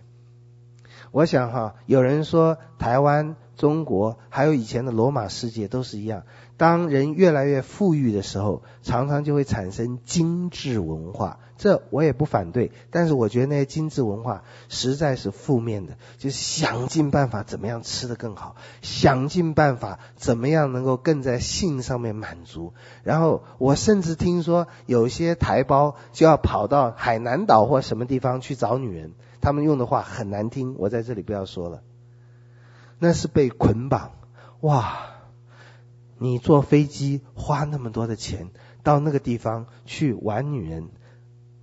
B: 我想哈，有人说台湾、中国还有以前的罗马世界都是一样。当人越来越富裕的时候，常常就会产生精致文化，这我也不反对。但是我觉得那些精致文化实在是负面的，就是想尽办法怎么样吃得更好，想尽办法怎么样能够更在性上面满足。然后我甚至听说有些台胞就要跑到海南岛或什么地方去找女人，他们用的话很难听，我在这里不要说了。那是被捆绑，哇！你坐飞机花那么多的钱到那个地方去玩女人，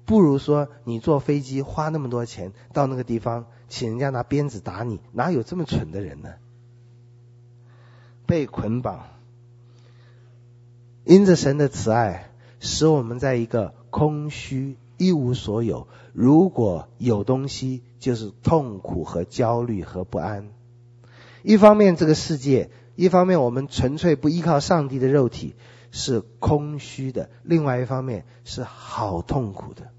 B: 不如说你坐飞机花那么多钱到那个地方请人家拿鞭子打你，哪有这么蠢的人呢？被捆绑，因着神的慈爱，使我们在一个空虚、一无所有。如果有东西，就是痛苦和焦虑和不安。一方面，这个世界。一方面，我们纯粹不依靠上帝的肉体是空虚的；另外一方面，是好痛苦的，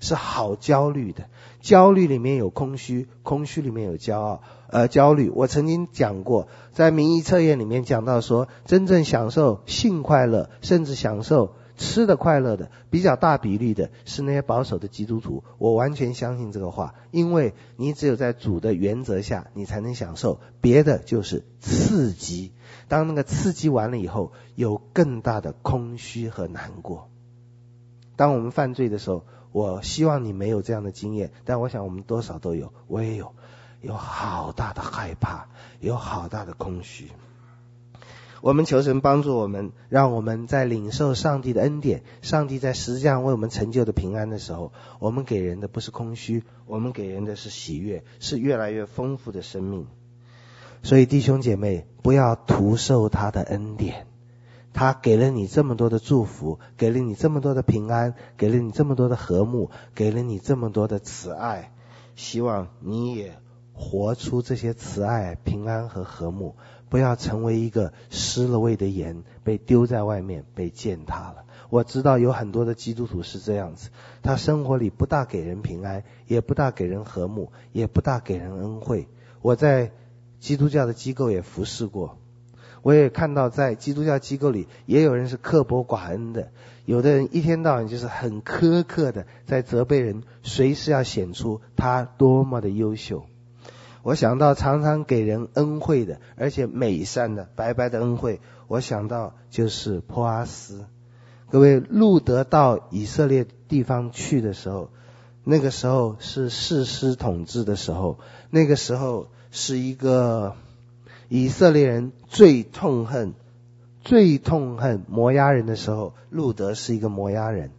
B: 是好焦虑的。焦虑里面有空虚，空虚里面有骄傲。呃，焦虑，我曾经讲过，在民意测验里面讲到说，真正享受性快乐，甚至享受。吃的快乐的比较大比例的是那些保守的基督徒，我完全相信这个话，因为你只有在主的原则下，你才能享受，别的就是刺激。当那个刺激完了以后，有更大的空虚和难过。当我们犯罪的时候，我希望你没有这样的经验，但我想我们多少都有，我也有，有好大的害怕，有好大的空虚。我们求神帮助我们，让我们在领受上帝的恩典，上帝在十字架上为我们成就的平安的时候，我们给人的不是空虚，我们给人的是喜悦，是越来越丰富的生命。所以弟兄姐妹，不要徒受他的恩典，他给了你这么多的祝福，给了你这么多的平安，给了你这么多的和睦，给了你这么多的慈爱，希望你也活出这些慈爱、平安和和睦。不要成为一个失了味的盐，被丢在外面，被践踏了。我知道有很多的基督徒是这样子，他生活里不大给人平安，也不大给人和睦，也不大给人恩惠。我在基督教的机构也服侍过，我也看到在基督教机构里也有人是刻薄寡恩的，有的人一天到晚就是很苛刻的在责备人，随时要显出他多么的优秀。我想到常常给人恩惠的，而且美善的白白的恩惠，我想到就是波阿斯。各位，路德到以色列地方去的时候，那个时候是士师统治的时候，那个时候是一个以色列人最痛恨、最痛恨摩押人的时候，路德是一个摩押人，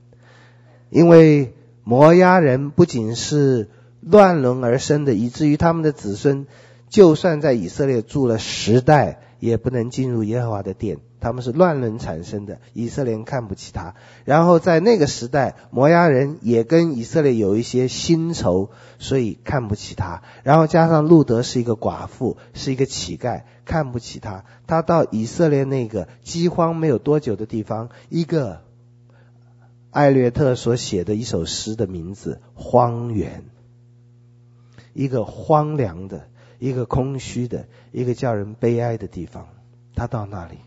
B: 因为摩押人不仅是乱伦而生的，以至于他们的子孙就算在以色列住了十代，也不能进入耶和华的殿。他们是乱伦产生的，以色列人看不起他。然后在那个时代，摩押人也跟以色列有一些新仇，所以看不起他。然后加上路德是一个寡妇，是一个乞丐，看不起他。他到以色列那个饥荒没有多久的地方，一个艾略特所写的一首诗的名字《荒原》，一个荒凉的，一个空虚的，一个叫人悲哀的地方。他到那里。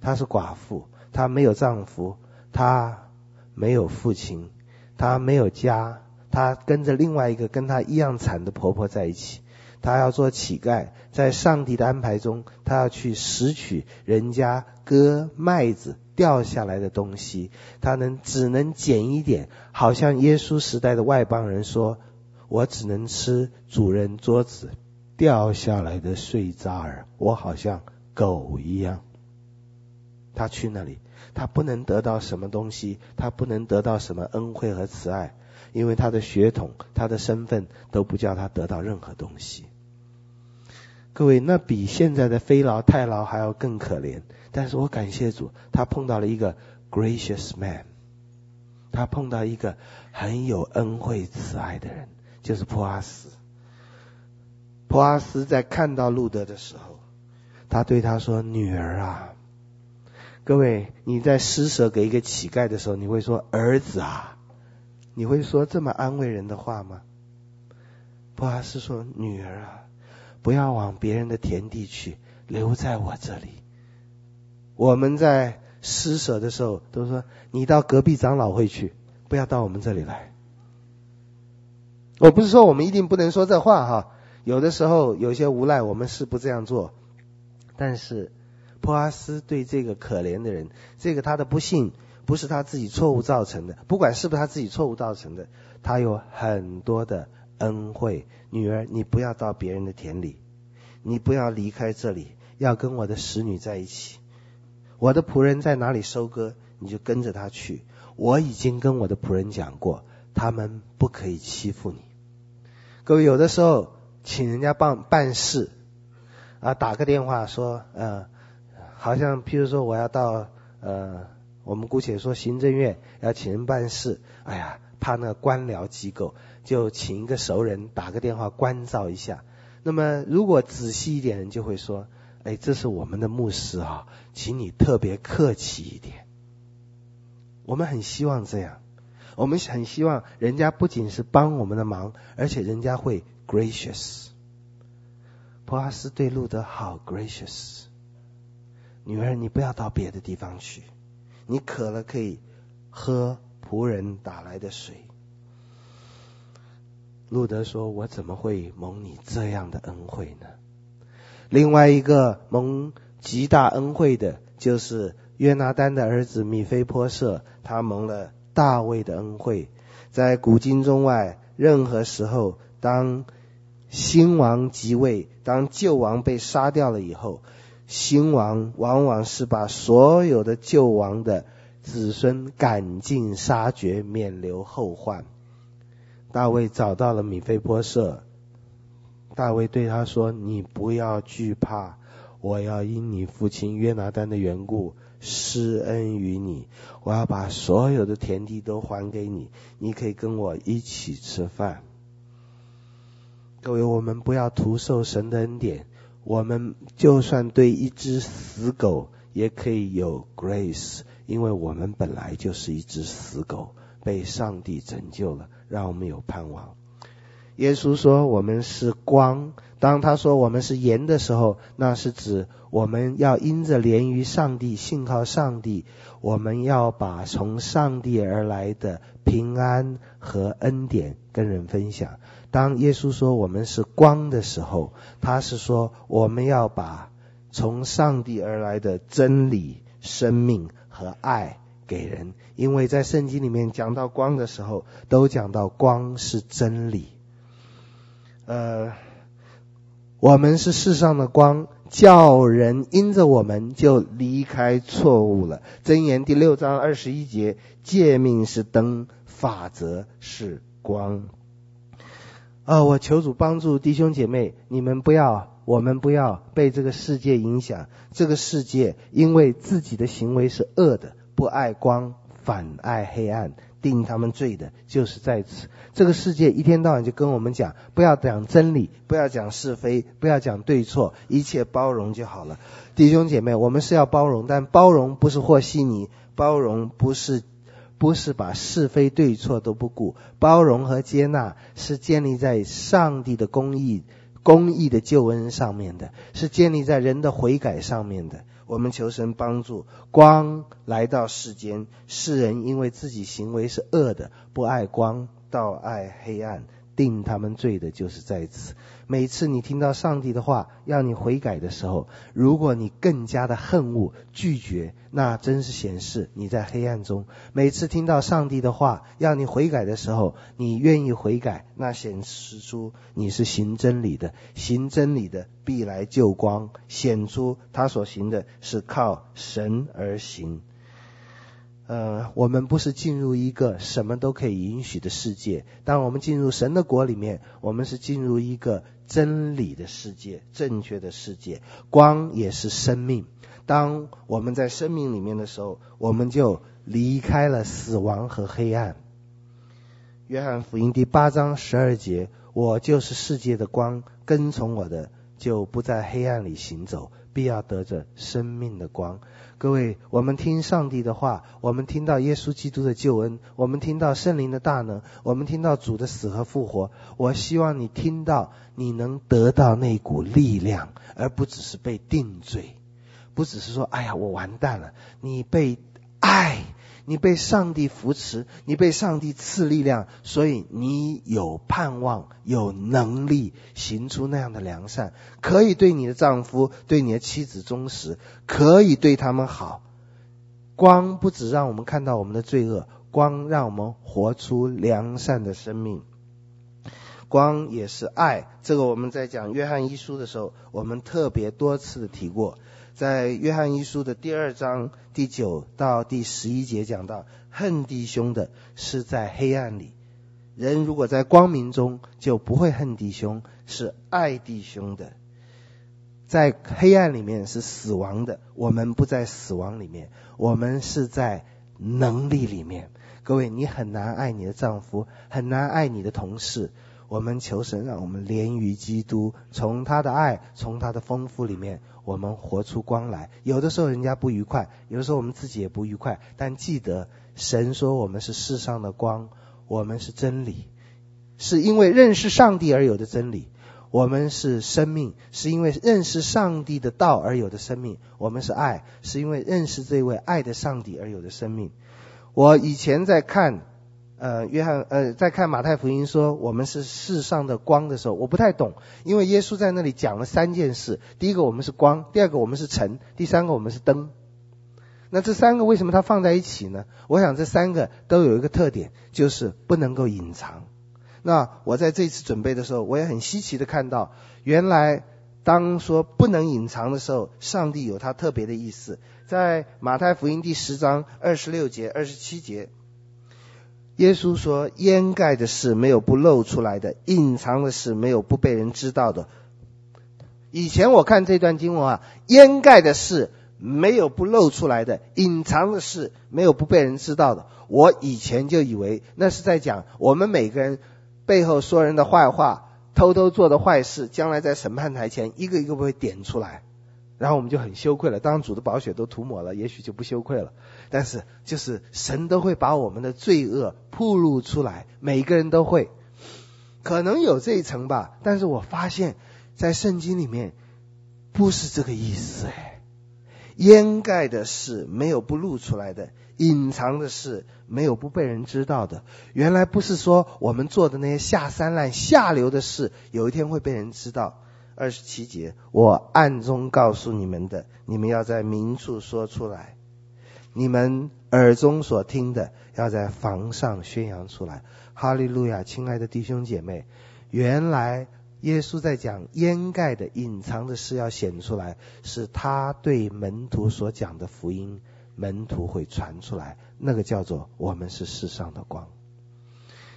B: 她是寡妇，她没有丈夫，她没有父亲，她没有家，她跟着另外一个跟她一样惨的婆婆在一起。她要做乞丐，在上帝的安排中，她要去拾取人家割麦子掉下来的东西，她能只能捡一点，好像耶稣时代的外邦人说：“我只能吃主人桌子掉下来的碎渣儿，我好像狗一样。”他去那里，他不能得到什么东西，他不能得到什么恩惠和慈爱，因为他的血统、他的身份都不叫他得到任何东西。各位，那比现在的非劳太劳还要更可怜。但是我感谢主，他碰到了一个 gracious man，他碰到一个很有恩惠慈爱的人，就是普阿斯。波阿斯在看到路德的时候，他对他说：“女儿啊。”各位，你在施舍给一个乞丐的时候，你会说“儿子啊”，你会说这么安慰人的话吗？波阿斯说：“女儿啊，不要往别人的田地去，留在我这里。”我们在施舍的时候都说：“你到隔壁长老会去，不要到我们这里来。”我不是说我们一定不能说这话哈，有的时候有些无赖，我们是不这样做，但是。波阿斯对这个可怜的人，这个他的不幸不是他自己错误造成的，不管是不是他自己错误造成的，他有很多的恩惠。女儿，你不要到别人的田里，你不要离开这里，要跟我的使女在一起。我的仆人在哪里收割，你就跟着他去。我已经跟我的仆人讲过，他们不可以欺负你。各位，有的时候请人家帮办事啊，打个电话说，呃。好像，譬如说，我要到呃，我们姑且说行政院要请人办事，哎呀，怕那官僚机构，就请一个熟人打个电话关照一下。那么，如果仔细一点，人就会说，哎，这是我们的牧师啊，请你特别客气一点。我们很希望这样，我们很希望人家不仅是帮我们的忙，而且人家会 gracious。波阿斯对路得好 gracious。女儿，你不要到别的地方去。你渴了可以喝仆人打来的水。路德说：“我怎么会蒙你这样的恩惠呢？”另外一个蒙极大恩惠的，就是约拿单的儿子米非波设，他蒙了大卫的恩惠。在古今中外，任何时候，当新王即位，当旧王被杀掉了以后。新王往往是把所有的旧王的子孙赶尽杀绝，免留后患。大卫找到了米非波设，大卫对他说：“你不要惧怕，我要因你父亲约拿单的缘故施恩于你，我要把所有的田地都还给你，你可以跟我一起吃饭。”各位，我们不要徒受神的恩典。我们就算对一只死狗也可以有 grace，因为我们本来就是一只死狗，被上帝拯救了，让我们有盼望。耶稣说我们是光，当他说我们是盐的时候，那是指我们要因着连于上帝，信靠上帝，我们要把从上帝而来的平安和恩典跟人分享。当耶稣说我们是光的时候，他是说我们要把从上帝而来的真理、生命和爱给人。因为在圣经里面讲到光的时候，都讲到光是真理。呃，我们是世上的光，叫人因着我们就离开错误了。箴言第六章二十一节，诫命是灯，法则是光。啊、我求主帮助弟兄姐妹，你们不要，我们不要被这个世界影响。这个世界因为自己的行为是恶的，不爱光，反爱黑暗。定他们罪的，就是在此。这个世界一天到晚就跟我们讲，不要讲真理，不要讲是非，不要讲对错，一切包容就好了。弟兄姐妹，我们是要包容，但包容不是和稀泥，包容不是不是把是非对错都不顾，包容和接纳是建立在上帝的公义、公义的救恩上面的，是建立在人的悔改上面的。我们求神帮助，光来到世间，世人因为自己行为是恶的，不爱光，倒爱黑暗。定他们罪的就是在此。每次你听到上帝的话要你悔改的时候，如果你更加的恨恶、拒绝，那真是显示你在黑暗中。每次听到上帝的话要你悔改的时候，你愿意悔改，那显示出你是行真理的。行真理的必来救光，显出他所行的是靠神而行。呃，我们不是进入一个什么都可以允许的世界。当我们进入神的国里面，我们是进入一个真理的世界、正确的世界。光也是生命。当我们在生命里面的时候，我们就离开了死亡和黑暗。约翰福音第八章十二节：“我就是世界的光，跟从我的就不在黑暗里行走，必要得着生命的光。”各位，我们听上帝的话，我们听到耶稣基督的救恩，我们听到圣灵的大能，我们听到主的死和复活。我希望你听到，你能得到那股力量，而不只是被定罪，不只是说，哎呀，我完蛋了。你被爱。你被上帝扶持，你被上帝赐力量，所以你有盼望，有能力行出那样的良善，可以对你的丈夫、对你的妻子忠实，可以对他们好。光不只让我们看到我们的罪恶，光让我们活出良善的生命。光也是爱，这个我们在讲约翰一书的时候，我们特别多次的提过。在约翰一书的第二章第九到第十一节讲到，恨弟兄的是在黑暗里；人如果在光明中，就不会恨弟兄，是爱弟兄的。在黑暗里面是死亡的，我们不在死亡里面，我们是在能力里面。各位，你很难爱你的丈夫，很难爱你的同事。我们求神让我们连于基督，从他的爱，从他的丰富里面，我们活出光来。有的时候人家不愉快，有的时候我们自己也不愉快，但记得神说我们是世上的光，我们是真理，是因为认识上帝而有的真理。我们是生命，是因为认识上帝的道而有的生命。我们是爱，是因为认识这位爱的上帝而有的生命。我以前在看。呃，约翰呃，在看马太福音说我们是世上的光的时候，我不太懂，因为耶稣在那里讲了三件事：第一个我们是光，第二个我们是尘，第三个我们是灯。那这三个为什么它放在一起呢？我想这三个都有一个特点，就是不能够隐藏。那我在这次准备的时候，我也很稀奇的看到，原来当说不能隐藏的时候，上帝有他特别的意思。在马太福音第十章二十六节、二十七节。耶稣说：“掩盖的事没有不露出来的，隐藏的事没有不被人知道的。”以前我看这段经文啊，掩盖的事没有不露出来的，隐藏的事没有不被人知道的。我以前就以为那是在讲我们每个人背后说人的坏话、偷偷做的坏事，将来在审判台前一个一个被点出来。然后我们就很羞愧了，当主的宝血都涂抹了，也许就不羞愧了。但是就是神都会把我们的罪恶暴露出来，每个人都会，可能有这一层吧。但是我发现，在圣经里面不是这个意思哎，掩盖的事没有不露出来的，隐藏的事没有不被人知道的。原来不是说我们做的那些下三滥、下流的事，有一天会被人知道。二十七节，我暗中告诉你们的，你们要在明处说出来；你们耳中所听的，要在房上宣扬出来。哈利路亚！亲爱的弟兄姐妹，原来耶稣在讲掩盖的、隐藏的事要显出来，是他对门徒所讲的福音，门徒会传出来。那个叫做我们是世上的光。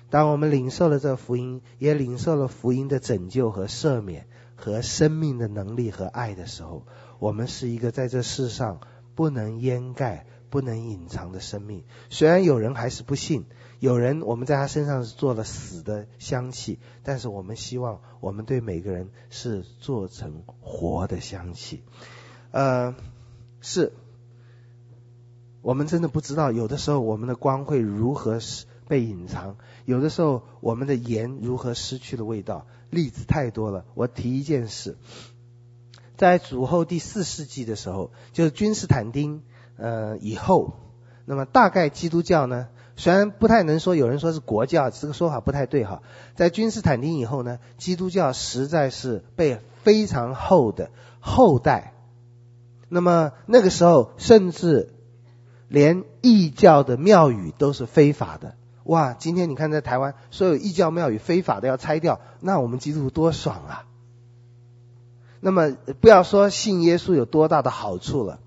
B: 当我们领受了这福音，也领受了福音的拯救和赦免和生命的能力和爱的时候，我们是一个在这世上不能掩盖、不能隐藏的生命。虽然有人还是不信。有人，我们在他身上是做了死的香气，但是我们希望我们对每个人是做成活的香气。呃，是，我们真的不知道，有的时候我们的光会如何被隐藏，有的时候我们的盐如何失去了味道。例子太多了，我提一件事，在主后第四世纪的时候，就是君士坦丁呃以后，那么大概基督教呢，虽然不太能说，有人说是国教，这个说法不太对哈。在君士坦丁以后呢，基督教实在是被非常厚的厚待。那么那个时候，甚至连异教的庙宇都是非法的。哇，今天你看在台湾，所有异教庙宇非法的要拆掉，那我们基督徒多爽啊！那么不要说信耶稣有多大的好处了。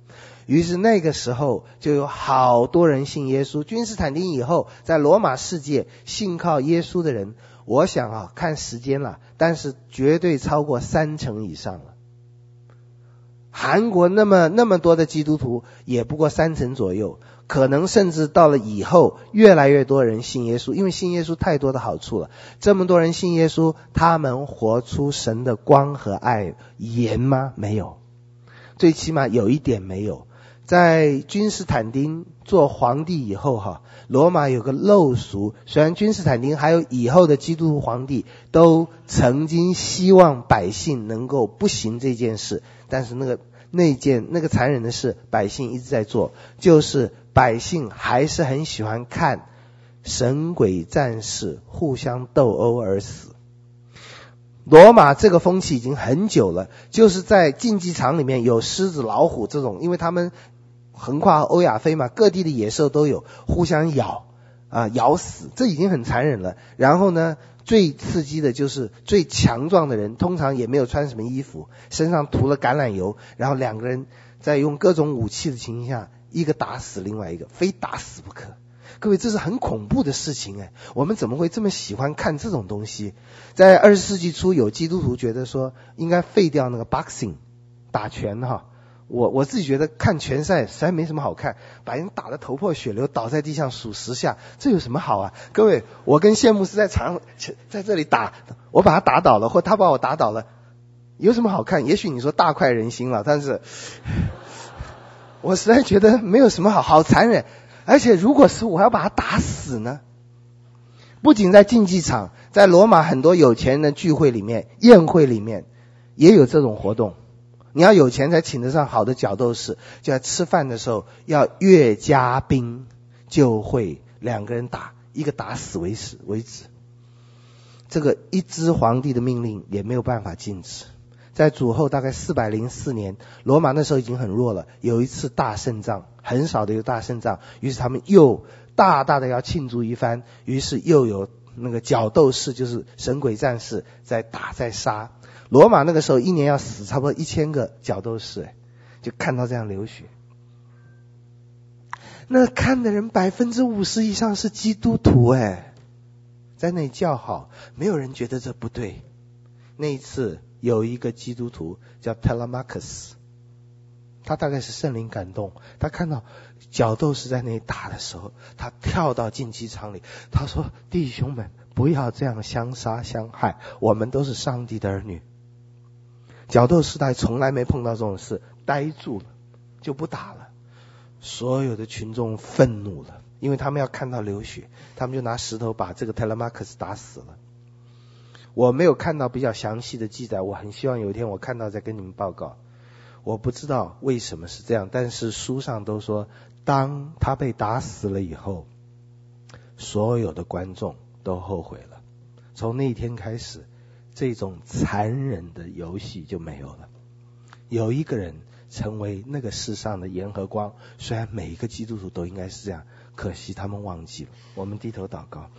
B: 于是那个时候就有好多人信耶稣。君士坦丁以后，在罗马世界信靠耶稣的人，我想啊，看时间了，但是绝对超过三成以上了。韩国那么那么多的基督徒，也不过三成左右，可能甚至到了以后，越来越多人信耶稣，因为信耶稣太多的好处了。这么多人信耶稣，他们活出神的光和爱，严吗？没有，最起码有一点没有。在君士坦丁做皇帝以后，哈，罗马有个陋俗。虽然君士坦丁还有以后的基督徒皇帝都曾经希望百姓能够不行这件事，但是那个那件那个残忍的事，百姓一直在做，就是百姓还是很喜欢看神鬼战士互相斗殴而死。罗马这个风气已经很久了，就是在竞技场里面有狮子、老虎这种，因为他们。横跨欧亚非嘛，各地的野兽都有，互相咬啊，咬死，这已经很残忍了。然后呢，最刺激的就是最强壮的人，通常也没有穿什么衣服，身上涂了橄榄油，然后两个人在用各种武器的情况下，一个打死另外一个，非打死不可。各位，这是很恐怖的事情哎，我们怎么会这么喜欢看这种东西？在二十世纪初，有基督徒觉得说应该废掉那个 boxing 打拳哈。我我自己觉得看拳赛实在没什么好看，把人打得头破血流，倒在地上数十下，这有什么好啊？各位，我跟谢牧师在场在这里打，我把他打倒了，或他把我打倒了，有什么好看？也许你说大快人心了，但是，我实在觉得没有什么好，好残忍。而且如果是我要把他打死呢？不仅在竞技场，在罗马很多有钱人的聚会里面、宴会里面，也有这种活动。你要有钱才请得上好的角斗士，就在吃饭的时候要越加兵，就会两个人打，一个打死为止为止。这个一支皇帝的命令也没有办法禁止。在主后大概四百零四年，罗马那时候已经很弱了，有一次大胜仗，很少的一个大胜仗，于是他们又大大的要庆祝一番，于是又有那个角斗士，就是神鬼战士在打在杀。罗马那个时候一年要死差不多一千个角斗士，哎，就看到这样流血。那看的人百分之五十以上是基督徒，哎，在那里叫好，没有人觉得这不对。那一次有一个基督徒叫特拉马克斯，他大概是圣灵感动，他看到角斗士在那里打的时候，他跳到竞技场里，他说：“弟兄们，不要这样相杀相害，我们都是上帝的儿女。”角斗士他从来没碰到这种事，呆住了，就不打了。所有的群众愤怒了，因为他们要看到流血，他们就拿石头把这个特拉马克斯打死了。我没有看到比较详细的记载，我很希望有一天我看到再跟你们报告。我不知道为什么是这样，但是书上都说，当他被打死了以后，所有的观众都后悔了。从那一天开始。这种残忍的游戏就没有了。有一个人成为那个世上的盐和光。虽然每一个基督徒都应该是这样，可惜他们忘记了。我们低头祷告，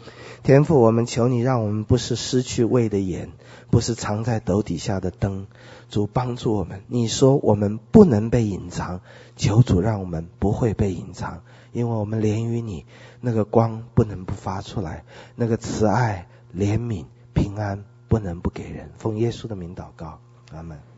B: 天父，我们求你，让我们不是失去味的盐，不是藏在斗底下的灯。主帮助我们，你说我们不能被隐藏，求主让我们不会被隐藏，因为我们连于你，那个光不能不发出来，那个慈爱、怜悯、平安不能不给人。奉耶稣的名祷告，阿门。